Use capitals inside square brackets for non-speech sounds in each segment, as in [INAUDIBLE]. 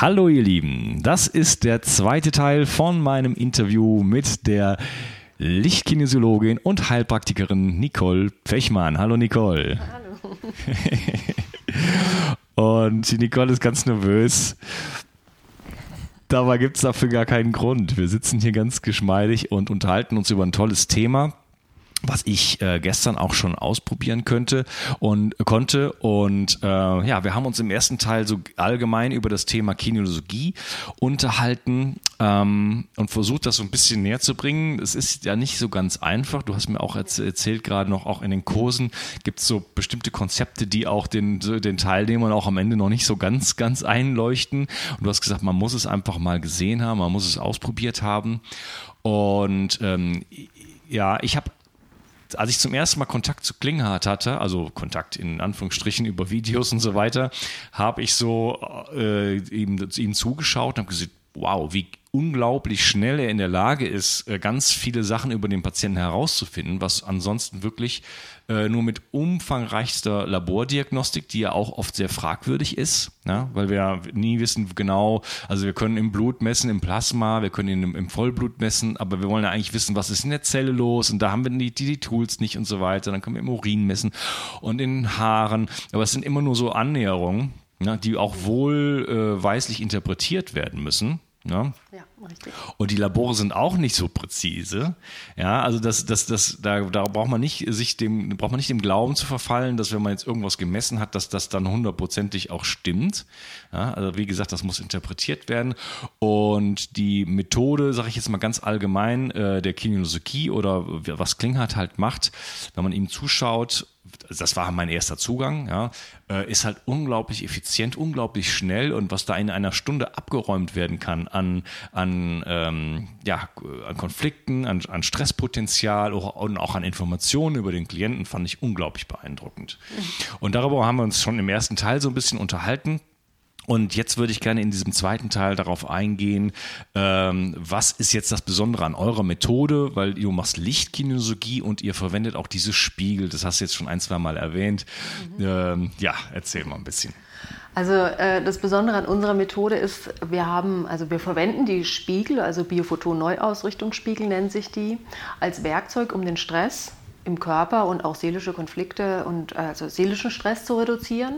Hallo ihr Lieben, das ist der zweite Teil von meinem Interview mit der Lichtkinesiologin und Heilpraktikerin Nicole Pfechmann. Hallo Nicole. Hallo. [LAUGHS] und die Nicole ist ganz nervös. Dabei gibt es dafür gar keinen Grund. Wir sitzen hier ganz geschmeidig und unterhalten uns über ein tolles Thema was ich äh, gestern auch schon ausprobieren könnte und konnte. Und äh, ja wir haben uns im ersten Teil so allgemein über das Thema Kinesiologie unterhalten ähm, und versucht das so ein bisschen näher zu bringen. Es ist ja nicht so ganz einfach. Du hast mir auch erzählt gerade noch auch in den Kursen gibt es so bestimmte Konzepte die auch den den Teilnehmern auch am Ende noch nicht so ganz ganz einleuchten. Und du hast gesagt man muss es einfach mal gesehen haben man muss es ausprobiert haben. Und ähm, ja, ich habe als ich zum ersten Mal Kontakt zu Klinghardt hatte, also Kontakt in Anführungsstrichen über Videos und so weiter, habe ich so äh, ihm, ihm zugeschaut und habe gesagt, wow, wie unglaublich schnell er in der Lage ist, äh, ganz viele Sachen über den Patienten herauszufinden, was ansonsten wirklich äh, nur mit umfangreichster Labordiagnostik, die ja auch oft sehr fragwürdig ist, ja, weil wir ja nie wissen genau, also wir können im Blut messen, im Plasma, wir können im, im, Vollblut messen, aber wir wollen ja eigentlich wissen, was ist in der Zelle los und da haben wir die, die, die Tools nicht und so weiter, dann können wir im Urin messen und in Haaren, aber es sind immer nur so Annäherungen, ja, die auch wohlweislich äh, interpretiert werden müssen. Ja? ja, richtig. Und die Labore sind auch nicht so präzise. Ja, also das, das, das, da, da braucht man nicht sich dem, braucht man nicht dem Glauben zu verfallen, dass wenn man jetzt irgendwas gemessen hat, dass das dann hundertprozentig auch stimmt. Ja, also wie gesagt, das muss interpretiert werden. Und die Methode, sage ich jetzt mal ganz allgemein, äh, der Kinesiologie oder was Klinghardt halt macht, wenn man ihm zuschaut das war mein erster Zugang, ja, äh, ist halt unglaublich effizient, unglaublich schnell und was da in einer Stunde abgeräumt werden kann an, an, ähm, ja, an Konflikten, an, an Stresspotenzial und auch an Informationen über den Klienten, fand ich unglaublich beeindruckend. Und darüber haben wir uns schon im ersten Teil so ein bisschen unterhalten. Und jetzt würde ich gerne in diesem zweiten Teil darauf eingehen, ähm, was ist jetzt das Besondere an eurer Methode, weil du machst Lichtkinesiologie und ihr verwendet auch diese Spiegel. Das hast du jetzt schon ein, zwei Mal erwähnt. Mhm. Ähm, ja, erzähl mal ein bisschen. Also äh, das Besondere an unserer Methode ist, wir haben, also wir verwenden die Spiegel, also Biophoton-Neuausrichtungsspiegel nennen sich die, als Werkzeug, um den Stress im Körper und auch seelische Konflikte und also seelischen Stress zu reduzieren.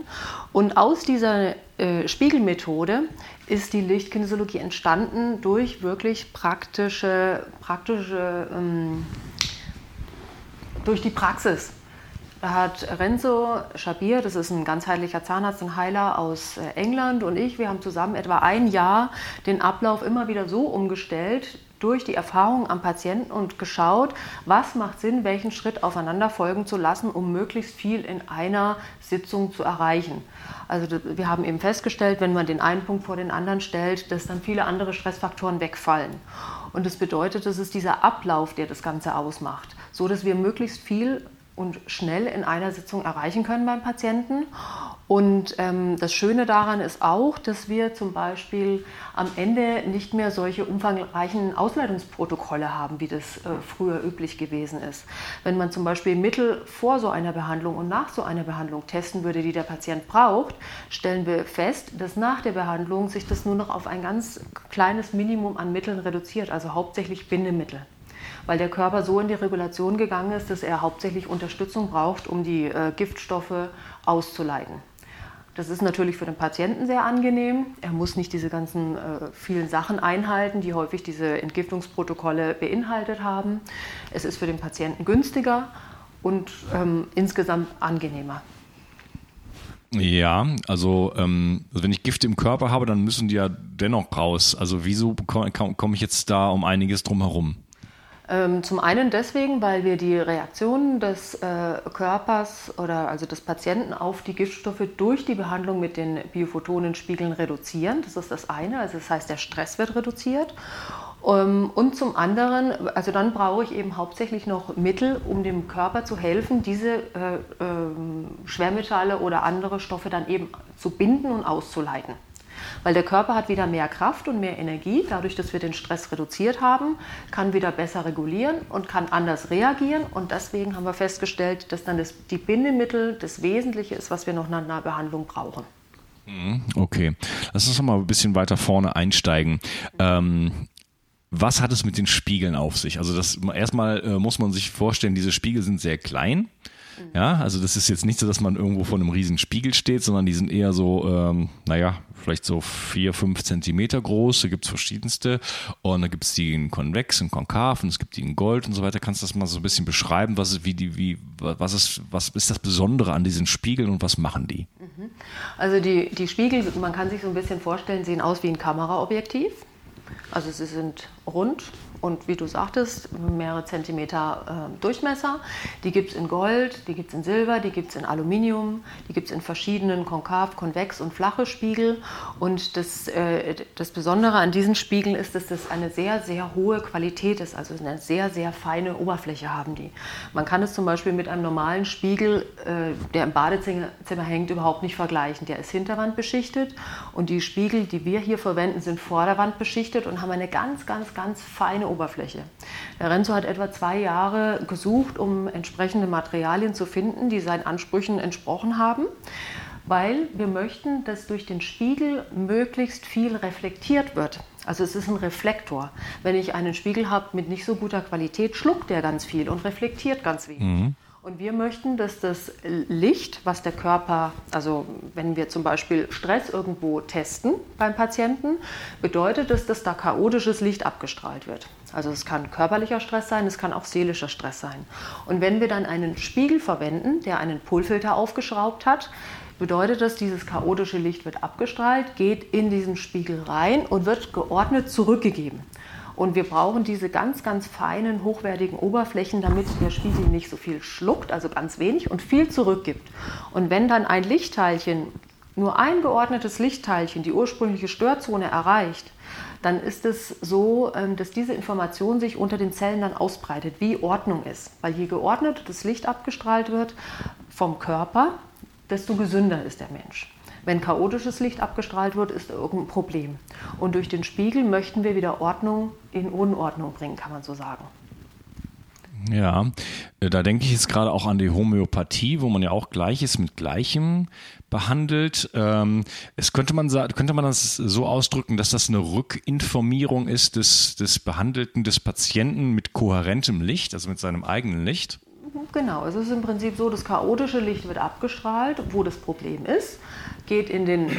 Und aus dieser äh, Spiegelmethode ist die Lichtkinesiologie entstanden durch wirklich praktische, praktische ähm, durch die Praxis. Da hat Renzo Schabir, das ist ein ganzheitlicher Zahnarzt und Heiler aus äh, England und ich, wir haben zusammen etwa ein Jahr den Ablauf immer wieder so umgestellt, durch die Erfahrung am Patienten und geschaut, was macht Sinn, welchen Schritt aufeinander folgen zu lassen, um möglichst viel in einer Sitzung zu erreichen. Also wir haben eben festgestellt, wenn man den einen Punkt vor den anderen stellt, dass dann viele andere Stressfaktoren wegfallen. Und das bedeutet, es ist dieser Ablauf, der das Ganze ausmacht, so dass wir möglichst viel und schnell in einer Sitzung erreichen können beim Patienten Und ähm, das Schöne daran ist auch, dass wir zum Beispiel am Ende nicht mehr solche umfangreichen Ausleitungsprotokolle haben, wie das äh, früher üblich gewesen ist. Wenn man zum Beispiel Mittel vor so einer Behandlung und nach so einer Behandlung testen würde, die der Patient braucht, stellen wir fest, dass nach der Behandlung sich das nur noch auf ein ganz kleines Minimum an Mitteln reduziert, also hauptsächlich Bindemittel weil der Körper so in die Regulation gegangen ist, dass er hauptsächlich Unterstützung braucht, um die äh, Giftstoffe auszuleiten. Das ist natürlich für den Patienten sehr angenehm. Er muss nicht diese ganzen äh, vielen Sachen einhalten, die häufig diese Entgiftungsprotokolle beinhaltet haben. Es ist für den Patienten günstiger und ähm, insgesamt angenehmer. Ja, also, ähm, also wenn ich Gifte im Körper habe, dann müssen die ja dennoch raus. Also wieso komme komm ich jetzt da um einiges drum herum? Ähm, zum einen deswegen, weil wir die Reaktionen des äh, Körpers oder also des Patienten auf die Giftstoffe durch die Behandlung mit den Biophotonenspiegeln reduzieren. Das ist das eine, also das heißt, der Stress wird reduziert. Ähm, und zum anderen, also dann brauche ich eben hauptsächlich noch Mittel, um dem Körper zu helfen, diese äh, äh, Schwermetalle oder andere Stoffe dann eben zu binden und auszuleiten. Weil der Körper hat wieder mehr Kraft und mehr Energie, dadurch, dass wir den Stress reduziert haben, kann wieder besser regulieren und kann anders reagieren. Und deswegen haben wir festgestellt, dass dann das, die Bindemittel das Wesentliche ist, was wir noch nach einer Behandlung brauchen. Mhm, okay, lass uns noch mal ein bisschen weiter vorne einsteigen. Ähm, was hat es mit den Spiegeln auf sich? Also das erstmal äh, muss man sich vorstellen, diese Spiegel sind sehr klein. Ja, also das ist jetzt nicht so, dass man irgendwo vor einem riesen Spiegel steht, sondern die sind eher so, ähm, naja, vielleicht so vier, fünf Zentimeter groß. Da gibt es verschiedenste. Und da gibt es die in konvex, in konkav und es gibt die in Gold und so weiter. Kannst du das mal so ein bisschen beschreiben? Was ist, wie die, wie, was ist, was ist das Besondere an diesen Spiegeln und was machen die? Mhm. Also die, die Spiegel, man kann sich so ein bisschen vorstellen, sehen aus wie ein Kameraobjektiv. Also sie sind rund und wie du sagtest, mehrere Zentimeter äh, Durchmesser. Die gibt es in Gold, die gibt es in Silber, die gibt es in Aluminium, die gibt es in verschiedenen konkav, konvex und flache Spiegel. Und das, äh, das Besondere an diesen Spiegeln ist, dass das eine sehr, sehr hohe Qualität ist, also eine sehr, sehr feine Oberfläche haben die. Man kann es zum Beispiel mit einem normalen Spiegel, äh, der im Badezimmer hängt, überhaupt nicht vergleichen. Der ist hinterwandbeschichtet und die Spiegel, die wir hier verwenden, sind vorderwandbeschichtet und haben eine ganz, ganz, ganz feine Oberfläche. Der Renzo hat etwa zwei Jahre gesucht, um entsprechende Materialien zu finden, die seinen Ansprüchen entsprochen haben, weil wir möchten, dass durch den Spiegel möglichst viel reflektiert wird. Also es ist ein Reflektor. Wenn ich einen Spiegel habe mit nicht so guter Qualität, schluckt der ganz viel und reflektiert ganz wenig. Mhm. Und wir möchten, dass das Licht, was der Körper, also wenn wir zum Beispiel Stress irgendwo testen beim Patienten, bedeutet es, dass da chaotisches Licht abgestrahlt wird. Also es kann körperlicher Stress sein, es kann auch seelischer Stress sein. Und wenn wir dann einen Spiegel verwenden, der einen Pullfilter aufgeschraubt hat, bedeutet das, dieses chaotische Licht wird abgestrahlt, geht in diesen Spiegel rein und wird geordnet zurückgegeben. Und wir brauchen diese ganz, ganz feinen, hochwertigen Oberflächen, damit der Spiegel nicht so viel schluckt, also ganz wenig und viel zurückgibt. Und wenn dann ein Lichtteilchen, nur ein geordnetes Lichtteilchen, die ursprüngliche Störzone erreicht, dann ist es so, ähm, dass diese Information sich unter den Zellen dann ausbreitet, wie Ordnung ist. Weil je geordneter das Licht abgestrahlt wird vom Körper, desto gesünder ist der Mensch. Wenn chaotisches Licht abgestrahlt wird, ist irgendein Problem. Und durch den Spiegel möchten wir wieder Ordnung in Unordnung bringen, kann man so sagen. Ja, äh, da denke ich jetzt gerade auch an die Homöopathie, wo man ja auch Gleiches mit Gleichem behandelt. Ähm, es könnte man könnte man das so ausdrücken, dass das eine Rückinformierung ist des, des Behandelten, des Patienten mit kohärentem Licht, also mit seinem eigenen Licht. Genau, es ist im Prinzip so, das chaotische Licht wird abgestrahlt, wo das Problem ist, geht in den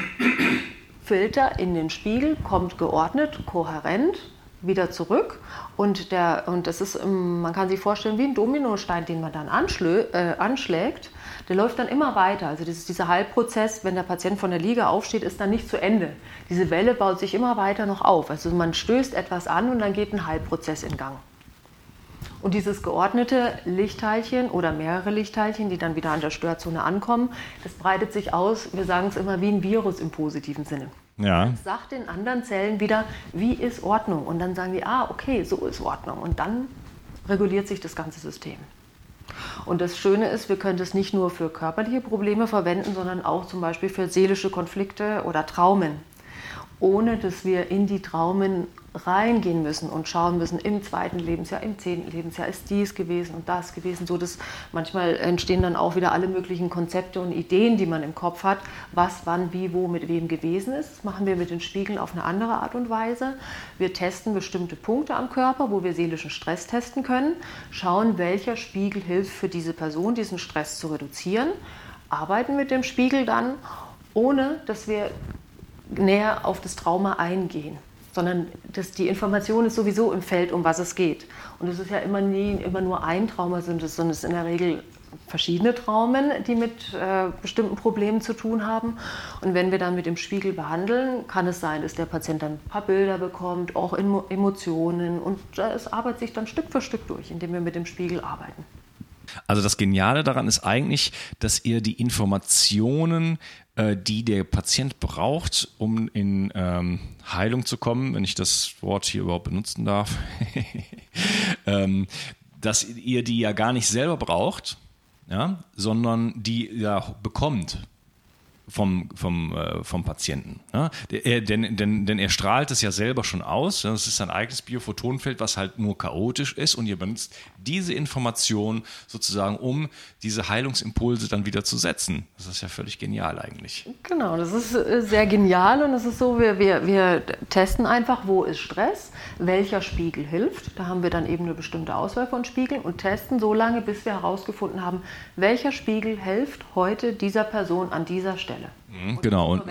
[CLEARS THROAT] Filter, in den Spiegel, kommt geordnet, kohärent wieder zurück und, der, und das ist, ähm, man kann sich vorstellen, wie ein Dominostein, den man dann äh, anschlägt, der läuft dann immer weiter. Also das ist dieser Heilprozess, wenn der Patient von der Liege aufsteht, ist dann nicht zu Ende. Diese Welle baut sich immer weiter noch auf. Also man stößt etwas an und dann geht ein Heilprozess in Gang. Und dieses geordnete Lichtteilchen oder mehrere Lichtteilchen, die dann wieder an der Störzone ankommen, das breitet sich aus, wir sagen es immer, wie ein Virus im positiven Sinne. Ja. Das sagt den anderen Zellen wieder, wie ist Ordnung? Und dann sagen die, ah, okay, so ist Ordnung. Und dann reguliert sich das ganze System. Und das Schöne ist, wir können es nicht nur für körperliche Probleme verwenden, sondern auch zum Beispiel für seelische Konflikte oder Traumen, ohne dass wir in die Traumen reingehen müssen und schauen müssen, im zweiten Lebensjahr, im zehnten Lebensjahr ist dies gewesen und das gewesen, so dass manchmal entstehen dann auch wieder alle möglichen Konzepte und Ideen, die man im Kopf hat, was, wann, wie, wo, mit wem gewesen ist. Das machen wir mit den Spiegeln auf eine andere Art und Weise. Wir testen bestimmte Punkte am Körper, wo wir seelischen Stress testen können, schauen, welcher Spiegel hilft für diese Person, diesen Stress zu reduzieren, arbeiten mit dem Spiegel dann, ohne dass wir näher auf das Trauma eingehen sondern das, die Information ist sowieso im Feld, um was es geht. Und es ist ja immer, nie, immer nur ein Trauma, es, sondern es sind in der Regel verschiedene Traumen, die mit äh, bestimmten Problemen zu tun haben. Und wenn wir dann mit dem Spiegel behandeln, kann es sein, dass der Patient dann ein paar Bilder bekommt, auch Emotionen. Und es arbeitet sich dann Stück für Stück durch, indem wir mit dem Spiegel arbeiten. Also das Geniale daran ist eigentlich, dass ihr die Informationen äh, die der Patient braucht, um in ähm, Heilung zu kommen, wenn ich das Wort hier überhaupt benutzen darf, [LAUGHS] ähm, dass ihr die ja gar nicht selber braucht, ja, sondern die ja bekommt vom, vom, äh, vom Patienten. Ja? Der, denn, denn, denn er strahlt es ja selber schon aus. Das ist sein eigenes Biophotonenfeld, was halt nur chaotisch ist und ihr benutzt diese Information sozusagen, um diese Heilungsimpulse dann wieder zu setzen. Das ist ja völlig genial eigentlich. Genau, das ist äh, sehr genial und es ist so, wir, wir, wir testen einfach, wo ist Stress, welcher Spiegel hilft. Da haben wir dann eben eine bestimmte Auswahl von Spiegeln und testen so lange, bis wir herausgefunden haben, welcher Spiegel hilft heute dieser Person an dieser Stelle. Stelle. Mhm, genau. Und,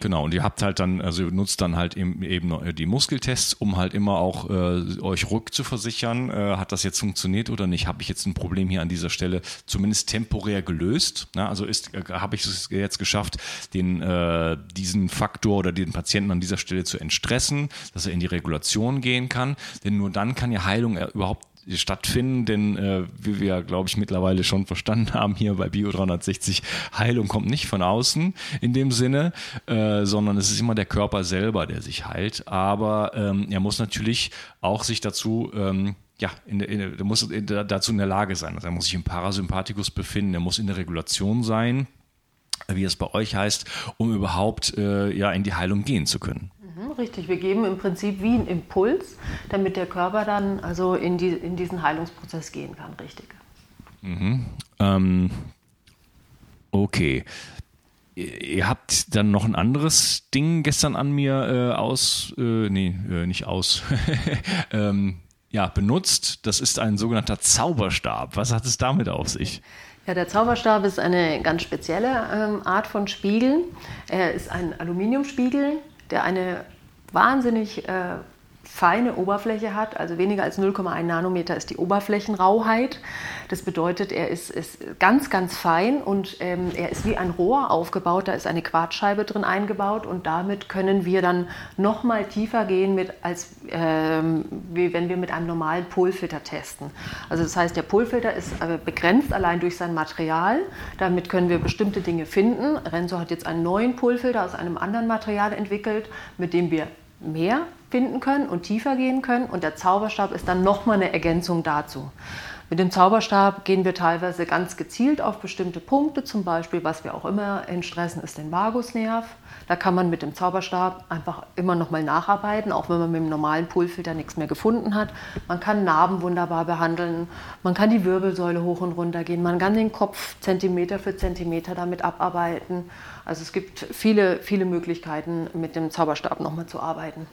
genau. Und ihr habt halt dann, also ihr nutzt dann halt eben, eben die Muskeltests, um halt immer auch äh, euch rückzuversichern, äh, hat das jetzt funktioniert oder nicht? Habe ich jetzt ein Problem hier an dieser Stelle zumindest temporär gelöst? Na, also ist, äh, habe ich es jetzt geschafft, den, äh, diesen Faktor oder den Patienten an dieser Stelle zu entstressen, dass er in die Regulation gehen kann? Denn nur dann kann ja Heilung äh, überhaupt stattfinden, denn äh, wie wir, glaube ich, mittlerweile schon verstanden [LAUGHS] haben, hier bei Bio 360, Heilung kommt nicht von außen in dem Sinne, äh, sondern es ist immer der Körper selber, der sich heilt. Aber ähm, er muss natürlich auch sich dazu ähm, ja, in der, in der, muss dazu in der Lage sein. Also er muss sich im Parasympathikus befinden, er muss in der Regulation sein, wie es bei euch heißt, um überhaupt äh, ja, in die Heilung gehen zu können. Mhm, richtig, wir geben im Prinzip wie einen Impuls, damit der Körper dann also in, die, in diesen Heilungsprozess gehen kann, richtig. Mhm. Ähm, okay. Ihr habt dann noch ein anderes Ding gestern an mir äh, aus, äh, nee, äh, nicht aus, [LAUGHS] ähm, ja, benutzt. Das ist ein sogenannter Zauberstab. Was hat es damit auf sich? Ja, der Zauberstab ist eine ganz spezielle ähm, Art von Spiegel. Er ist ein Aluminiumspiegel, der eine wahnsinnig äh, feine Oberfläche hat, also weniger als 0,1 Nanometer ist die Oberflächenrauheit. Das bedeutet, er ist, ist ganz, ganz fein und ähm, er ist wie ein Rohr aufgebaut. Da ist eine Quarzscheibe drin eingebaut und damit können wir dann noch mal tiefer gehen, mit, als ähm, wie wenn wir mit einem normalen Polfilter testen. Also das heißt, der Polfilter ist äh, begrenzt allein durch sein Material. Damit können wir bestimmte Dinge finden. Renzo hat jetzt einen neuen Polfilter aus einem anderen Material entwickelt, mit dem wir mehr finden können und tiefer gehen können. Und der Zauberstab ist dann nochmal eine Ergänzung dazu. Mit dem Zauberstab gehen wir teilweise ganz gezielt auf bestimmte Punkte, zum Beispiel, was wir auch immer entstressen, ist den Vagusnerv. Da kann man mit dem Zauberstab einfach immer noch mal nacharbeiten, auch wenn man mit dem normalen Poolfilter nichts mehr gefunden hat. Man kann Narben wunderbar behandeln, man kann die Wirbelsäule hoch und runter gehen, man kann den Kopf Zentimeter für Zentimeter damit abarbeiten. Also es gibt viele, viele Möglichkeiten, mit dem Zauberstab nochmal zu arbeiten.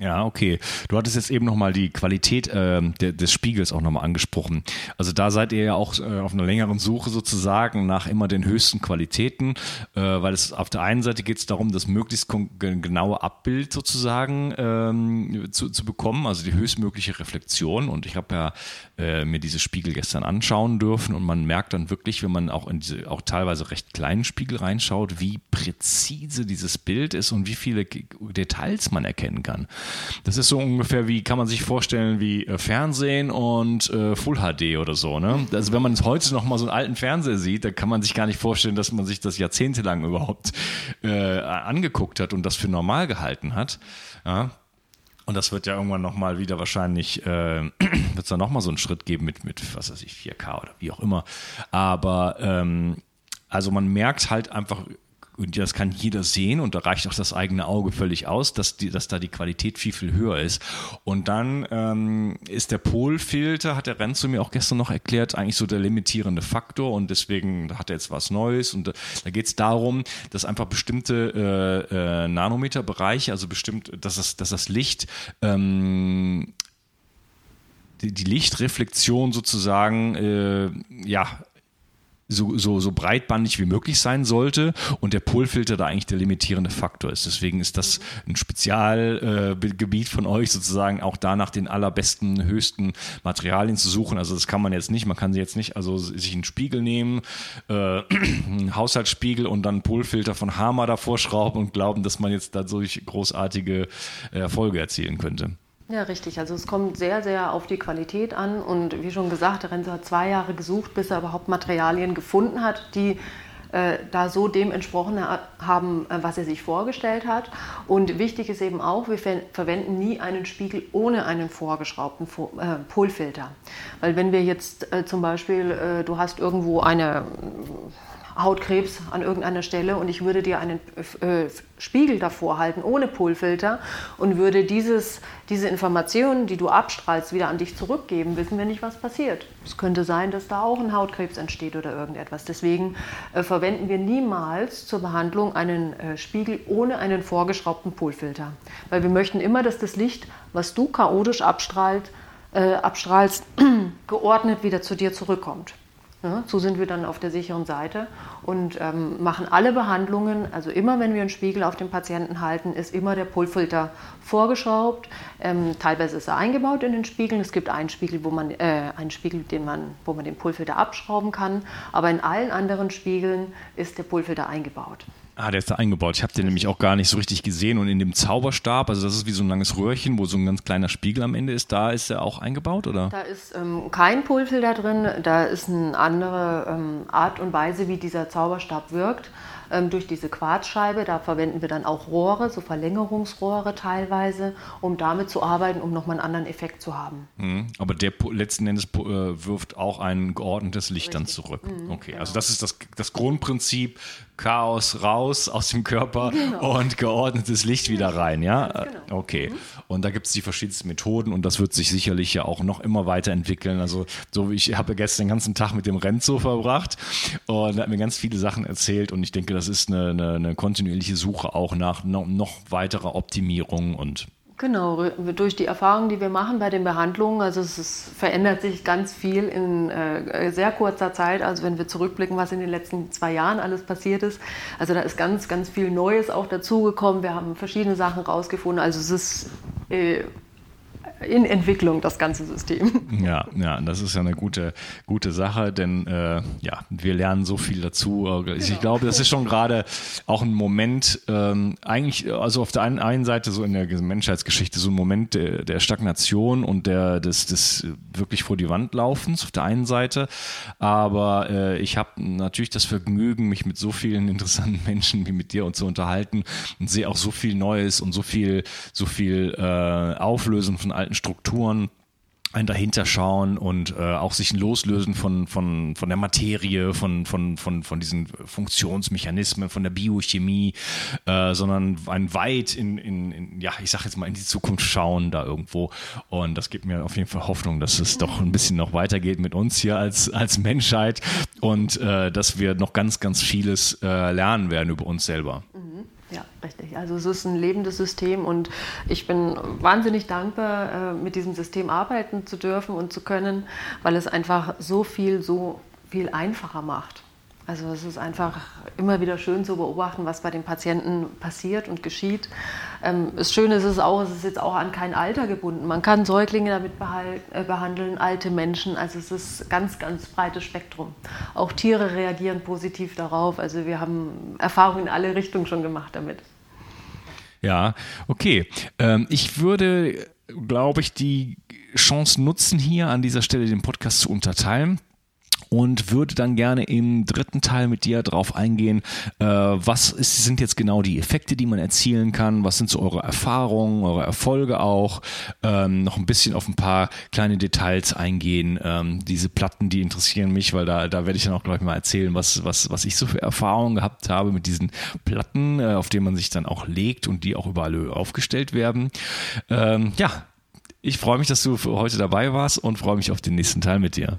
Ja, okay. Du hattest jetzt eben nochmal die Qualität äh, de, des Spiegels auch nochmal angesprochen. Also da seid ihr ja auch äh, auf einer längeren Suche sozusagen nach immer den höchsten Qualitäten, äh, weil es auf der einen Seite geht es darum, das möglichst genaue Abbild sozusagen ähm, zu, zu bekommen, also die höchstmögliche Reflexion. Und ich habe ja äh, mir diese Spiegel gestern anschauen dürfen und man merkt dann wirklich, wenn man auch in diese auch teilweise recht kleinen Spiegel reinschaut, wie präzise dieses Bild ist und wie viele Details man erkennen kann. Das ist so ungefähr wie, kann man sich vorstellen, wie äh, Fernsehen und äh, Full HD oder so. Ne? Also wenn man heute noch mal so einen alten Fernseher sieht, dann kann man sich gar nicht vorstellen, dass man sich das jahrzehntelang überhaupt äh, angeguckt hat und das für normal gehalten hat. Ja? Und das wird ja irgendwann nochmal wieder wahrscheinlich, äh, [CLEARS THROAT] wird es dann nochmal so einen Schritt geben mit, mit, was weiß ich, 4K oder wie auch immer. Aber ähm, also man merkt halt einfach und das kann jeder sehen und da reicht auch das eigene Auge völlig aus, dass, die, dass da die Qualität viel, viel höher ist. Und dann ähm, ist der Polfilter, hat der Renzo mir auch gestern noch erklärt, eigentlich so der limitierende Faktor und deswegen hat er jetzt was Neues und da geht es darum, dass einfach bestimmte äh, äh, Nanometerbereiche, also bestimmt, dass das, dass das Licht ähm, die, die Lichtreflexion sozusagen äh, ja so, so, so breitbandig wie möglich sein sollte und der Polfilter da eigentlich der limitierende Faktor ist. Deswegen ist das ein Spezialgebiet äh, von euch sozusagen auch da nach den allerbesten, höchsten Materialien zu suchen. Also das kann man jetzt nicht, man kann sie jetzt nicht, also sich einen Spiegel nehmen, äh, [CLEARS THROAT] einen Haushaltsspiegel und dann Polfilter von Hammer davor schrauben und glauben, dass man jetzt dadurch großartige Erfolge erzielen könnte. Ja, richtig. Also es kommt sehr, sehr auf die Qualität an. Und wie schon gesagt, der Renzo hat zwei Jahre gesucht, bis er überhaupt Materialien gefunden hat, die äh, da so dem entsprochen haben, äh, was er sich vorgestellt hat. Und wichtig ist eben auch, wir ver verwenden nie einen Spiegel ohne einen vorgeschraubten Fo äh, Polfilter. Weil wenn wir jetzt äh, zum Beispiel, äh, du hast irgendwo eine Hautkrebs an irgendeiner Stelle und ich würde dir einen äh, Spiegel davor halten ohne Polfilter und würde dieses, diese Informationen, die du abstrahlst, wieder an dich zurückgeben, wissen wir nicht, was passiert. Es könnte sein, dass da auch ein Hautkrebs entsteht oder irgendetwas. Deswegen äh, verwenden wir niemals zur Behandlung einen äh, Spiegel ohne einen vorgeschraubten Polfilter. Weil wir möchten immer, dass das Licht, was du chaotisch abstrahlt, äh, abstrahlst, [CLEARS THROAT] geordnet wieder zu dir zurückkommt. So sind wir dann auf der sicheren Seite und ähm, machen alle Behandlungen, also immer wenn wir einen Spiegel auf den Patienten halten, ist immer der Pullfilter vorgeschraubt. Ähm, teilweise ist er eingebaut in den Spiegeln. Es gibt einen Spiegel, wo man, äh, einen Spiegel den man, wo man den Pullfilter abschrauben kann, aber in allen anderen Spiegeln ist der Pullfilter eingebaut. Ah, der ist da eingebaut. Ich habe den nämlich auch gar nicht so richtig gesehen. Und in dem Zauberstab, also das ist wie so ein langes Röhrchen, wo so ein ganz kleiner Spiegel am Ende ist, da ist er auch eingebaut, oder? Da ist ähm, kein Pulfilter drin. Da ist eine andere ähm, Art und Weise, wie dieser Zauberstab wirkt ähm, durch diese Quarzscheibe. Da verwenden wir dann auch Rohre, so Verlängerungsrohre teilweise, um damit zu arbeiten, um nochmal einen anderen Effekt zu haben. Mhm. Aber der letzten Endes äh, wirft auch ein geordnetes Licht Richtig. dann zurück. Mhm, okay, genau. also das ist das, das Grundprinzip, Chaos raus aus dem Körper genau. und geordnetes Licht wieder rein, ja? Genau. Okay. Mhm. Und da gibt es die verschiedensten Methoden und das wird sich sicherlich ja auch noch immer weiterentwickeln. Also so wie ich habe gestern den ganzen Tag mit dem Renzo verbracht und er hat mir ganz viele Sachen erzählt und ich denke, das ist eine, eine, eine kontinuierliche Suche auch nach noch, noch weiterer Optimierung und Genau, durch die Erfahrungen, die wir machen bei den Behandlungen, also es ist, verändert sich ganz viel in äh, sehr kurzer Zeit. Also wenn wir zurückblicken, was in den letzten zwei Jahren alles passiert ist, also da ist ganz, ganz viel Neues auch dazugekommen. Wir haben verschiedene Sachen rausgefunden. Also es ist äh, in Entwicklung, das ganze System. Ja, ja, das ist ja eine gute, gute Sache, denn äh, ja, wir lernen so viel dazu. Genau. Ich glaube, das ist schon gerade auch ein Moment, ähm, eigentlich, also auf der einen, einen Seite so in der Menschheitsgeschichte so ein Moment der, der Stagnation und der, des, des wirklich vor die Wand laufens auf der einen Seite. Aber äh, ich habe natürlich das Vergnügen, mich mit so vielen [LAUGHS] interessanten Menschen wie mit dir und zu unterhalten und sehe auch so viel Neues und so viel, so viel äh, Auflösen von alten alten Strukturen ein dahinter schauen und äh, auch sich loslösen von, von, von der Materie, von, von, von, von diesen Funktionsmechanismen, von der Biochemie, äh, sondern ein weit in, in, in, ja, ich sag jetzt mal, in die Zukunft schauen da irgendwo. Und das gibt mir auf jeden Fall Hoffnung, dass es doch ein bisschen noch weitergeht mit uns hier als, als Menschheit und äh, dass wir noch ganz, ganz vieles äh, lernen werden über uns selber. Ja, richtig. Also es ist ein lebendes System und ich bin wahnsinnig dankbar, äh, mit diesem System arbeiten zu dürfen und zu können, weil es einfach so viel, so viel einfacher macht. Also es ist einfach immer wieder schön zu beobachten, was bei den Patienten passiert und geschieht. Ähm, das Schöne ist es auch, es ist jetzt auch an kein Alter gebunden. Man kann Säuglinge damit äh, behandeln, alte Menschen. Also es ist ganz, ganz breites Spektrum. Auch Tiere reagieren positiv darauf. Also wir haben Erfahrungen in alle Richtungen schon gemacht damit. Ja, okay. Ähm, ich würde, glaube ich, die Chance nutzen, hier an dieser Stelle den Podcast zu unterteilen und würde dann gerne im dritten Teil mit dir drauf eingehen, äh, was ist, sind jetzt genau die Effekte, die man erzielen kann, was sind so eure Erfahrungen, eure Erfolge auch, ähm, noch ein bisschen auf ein paar kleine Details eingehen. Ähm, diese Platten, die interessieren mich, weil da, da werde ich dann auch gleich mal erzählen, was, was, was ich so für Erfahrungen gehabt habe mit diesen Platten, äh, auf denen man sich dann auch legt und die auch überall aufgestellt werden. Ähm, ja, ich freue mich, dass du heute dabei warst und freue mich auf den nächsten Teil mit dir.